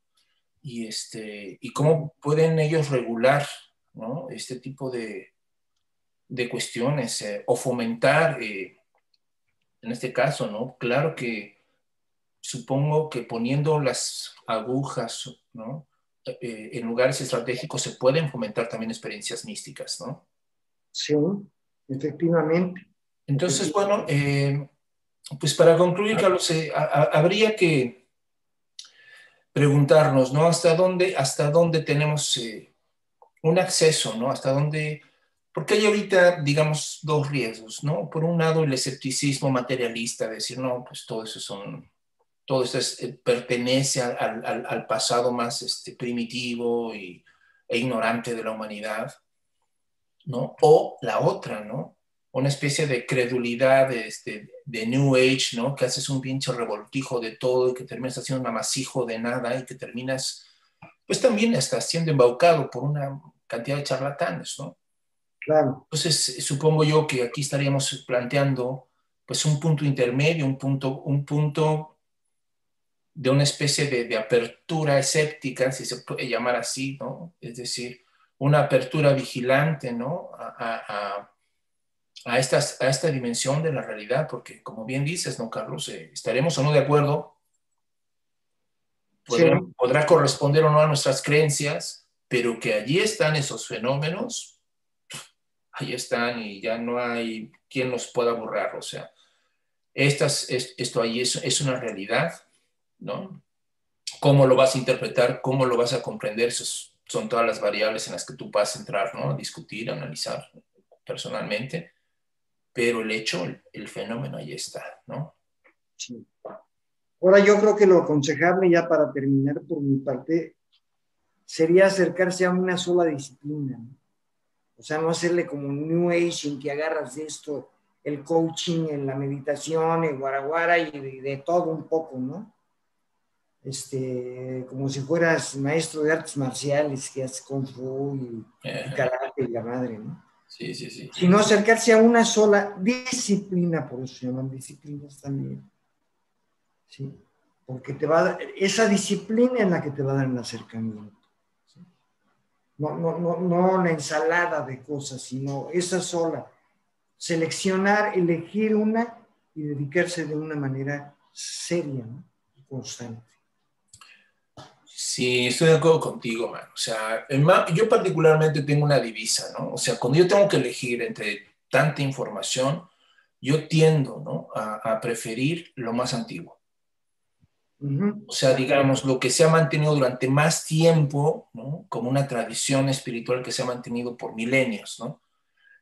Speaker 3: Y, este, y cómo pueden ellos regular, ¿no? Este tipo de, de cuestiones eh, o fomentar, eh, en este caso, ¿no? Claro que supongo que poniendo las agujas, ¿no? Eh, en lugares estratégicos se pueden fomentar también experiencias místicas, ¿no?
Speaker 4: Sí, efectivamente.
Speaker 3: Entonces, bueno, pues para concluir, Carlos, eh, habría que preguntarnos, ¿no? ¿Hasta dónde, hasta dónde tenemos eh, un acceso, ¿no? Hasta dónde... Porque hay ahorita, digamos, dos riesgos, ¿no? Por un lado, el escepticismo materialista, decir, no, pues todo eso son, todo esto eh, pertenece al, al, pasado más este, primitivo y, e ignorante de la humanidad, ¿no? O la otra, ¿no? una especie de credulidad de, este, de New Age, ¿no? Que haces un pinche revoltijo de todo y que terminas haciendo un amasijo de nada y que terminas, pues también estás siendo embaucado por una cantidad de charlatanes, ¿no?
Speaker 4: Claro.
Speaker 3: Entonces, supongo yo que aquí estaríamos planteando, pues, un punto intermedio, un punto, un punto de una especie de, apertura escéptica, si se puede llamar así, ¿no? Es decir, una apertura vigilante, ¿no? a a, estas, a esta dimensión de la realidad, porque como bien dices, ¿no, Carlos? Eh, estaremos o no de acuerdo, podrá, corresponder o no a nuestras creencias, pero que allí están esos fenómenos, ahí están y ya no hay quien los pueda borrar, o sea, estas, esto ahí es, es una realidad, ¿no? ¿Cómo lo vas a interpretar? ¿Cómo lo vas a comprender? Esas son todas las variables en las que tú vas a entrar, ¿no? A discutir, analizar personalmente pero el hecho, el, fenómeno ahí está, ¿no?
Speaker 4: Sí. Ahora yo creo que lo aconsejable ya para terminar por mi parte sería acercarse a una sola disciplina, ¿no? O sea, no hacerle como New Age en que agarras de esto, el coaching, en la meditación, el guaraguara y de, todo un poco, ¿no? Este, como si fueras maestro de artes marciales que hace kung fu y, y karate y la madre, ¿no?
Speaker 3: Sí, sí, sí.
Speaker 4: Sino acercarse a una sola disciplina, por eso se llaman disciplinas también. ¿Sí? Porque te va a dar, esa disciplina en la que te va a dar el acercamiento. No, no, no, no una ensalada de cosas, sino esa sola. Seleccionar, elegir una y dedicarse de una manera seria y constante.
Speaker 3: Sí, estoy de acuerdo contigo, man. O sea, yo particularmente tengo una divisa, ¿no? O sea, cuando yo tengo que elegir entre tanta información, yo tiendo, ¿no? A, preferir lo más antiguo. O sea, digamos, lo que se ha mantenido durante más tiempo, ¿no? Como una tradición espiritual que se ha mantenido por milenios, ¿no?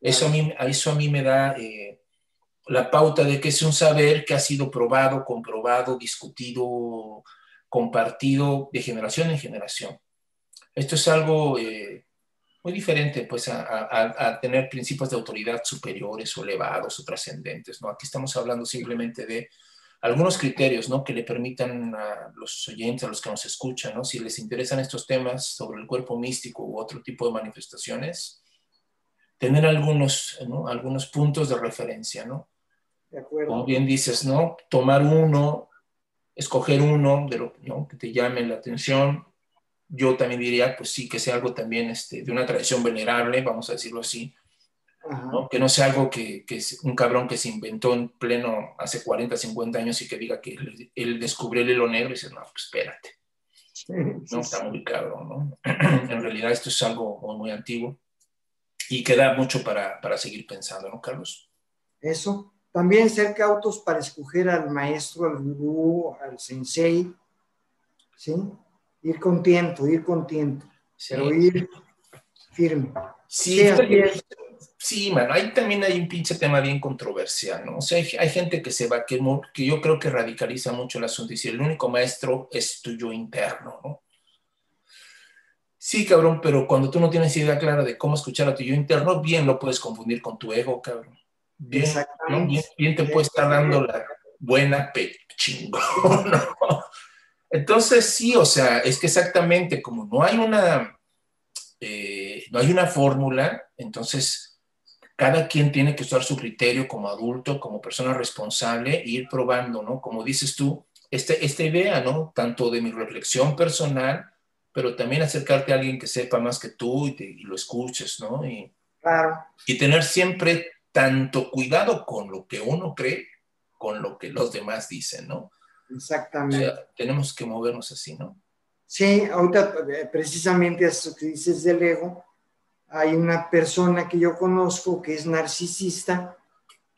Speaker 3: Eso a mí, eso a mí me da eh, la pauta de que es un saber que ha sido probado, comprobado, discutido, compartido de generación en generación. Esto es algo eh, muy diferente pues, a, tener principios de autoridad superiores o elevados o trascendentes. ¿no? Aquí estamos hablando simplemente de algunos criterios ¿no? que le permitan a los oyentes, a los que nos escuchan, ¿no? si les interesan estos temas sobre el cuerpo místico u otro tipo de manifestaciones, tener algunos, algunos puntos de referencia. ¿no? De acuerdo. Como bien dices, ¿no? tomar uno escoger uno de lo que te llame la atención. Yo también diría, pues sí, que sea algo también este, de una tradición venerable, vamos a decirlo así, que no sea algo que, que, es un cabrón que se inventó en pleno hace 40, 50 años y que diga que él, descubrió el hilo negro y dice, no, pues espérate. no, está muy cabrón, ¿no? (clears throat) en realidad esto es algo muy, muy antiguo y queda mucho para, para seguir pensando, ¿no, Carlos?
Speaker 4: Eso, también ser cautos para escoger al maestro, al gurú, al sensei, ¿sí? Ir contento, ir contento, pero ir firme.
Speaker 3: Sí, sí, mano, ahí también hay un pinche tema bien controversial, ¿no? O sea, hay, gente que se va, que, que yo creo que radicaliza mucho el asunto y dice, el único maestro es tuyo interno, ¿no? Sí, cabrón, pero cuando tú no tienes idea clara de cómo escuchar a tu yo interno, bien lo puedes confundir con tu ego, cabrón bien, bien, te puede estar dando la buena pe chingón, (laughs) Entonces, sí, o sea, es que exactamente como no hay una, eh, no hay una fórmula, entonces cada quien tiene que usar su criterio como adulto, como persona responsable, e ir probando, ¿no? Como dices tú, este, esta idea, ¿no? Tanto de mi reflexión personal, pero también acercarte a alguien que sepa más que tú y, lo escuches, ¿no? Y, claro. y tener siempre tanto cuidado con lo que uno cree, con lo que los demás dicen, ¿no?
Speaker 4: Exactamente.
Speaker 3: tenemos que movernos así, ¿no?
Speaker 4: Sí, ahorita eh, precisamente eso que dices del ego, hay una persona que yo conozco que es narcisista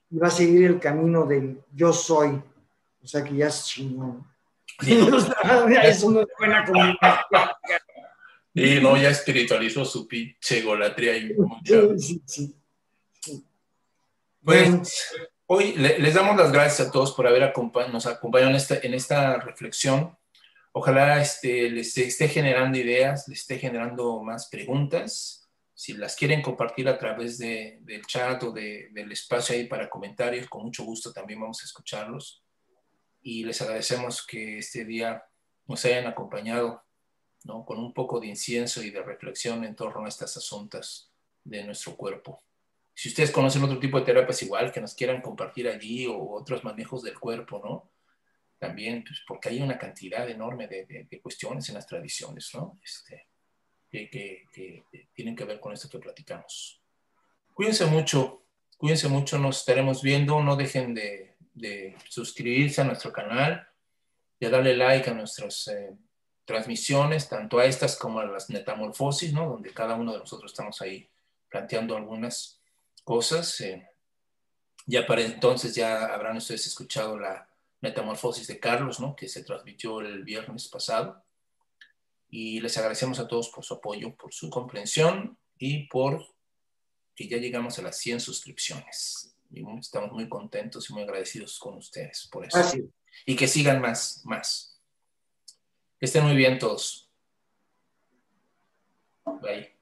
Speaker 4: y va a seguir el camino del yo soy, o sea que ya es chingón. (laughs) eso no es buena comunicación.
Speaker 3: Sí, no, ya espiritualizó su pinche golatría y Sí, sí. Pues hoy les damos las gracias a todos por haber nos acompañado en esta, en esta reflexión. Ojalá este, les esté generando ideas, les esté generando más preguntas. Si las quieren compartir a través de, del chat o de, del espacio ahí para comentarios, con mucho gusto también vamos a escucharlos. Y les agradecemos que este día nos hayan acompañado ¿no? con un poco de incienso y de reflexión en torno a estas asuntas de nuestro cuerpo. Si ustedes conocen otro tipo de terapias igual, que nos quieran compartir allí o otros manejos del cuerpo, ¿no? También, pues porque hay una cantidad enorme de, cuestiones en las tradiciones, ¿no? Este, que, tienen que ver con esto que platicamos. Cuídense mucho, cuídense mucho, nos estaremos viendo, no dejen de, suscribirse a nuestro canal y a darle like a nuestras eh, transmisiones, tanto a estas como a las metamorfosis, ¿no? Donde cada uno de nosotros estamos ahí planteando algunas cosas. Eh, ya para entonces ya habrán ustedes escuchado la metamorfosis de Carlos, ¿no? que se transmitió el viernes pasado. Y les agradecemos a todos por su apoyo, por su comprensión y por que ya llegamos a las 100 suscripciones. Y estamos muy contentos y muy agradecidos con ustedes por eso. Y que sigan más, más. Que estén muy bien todos. Bye.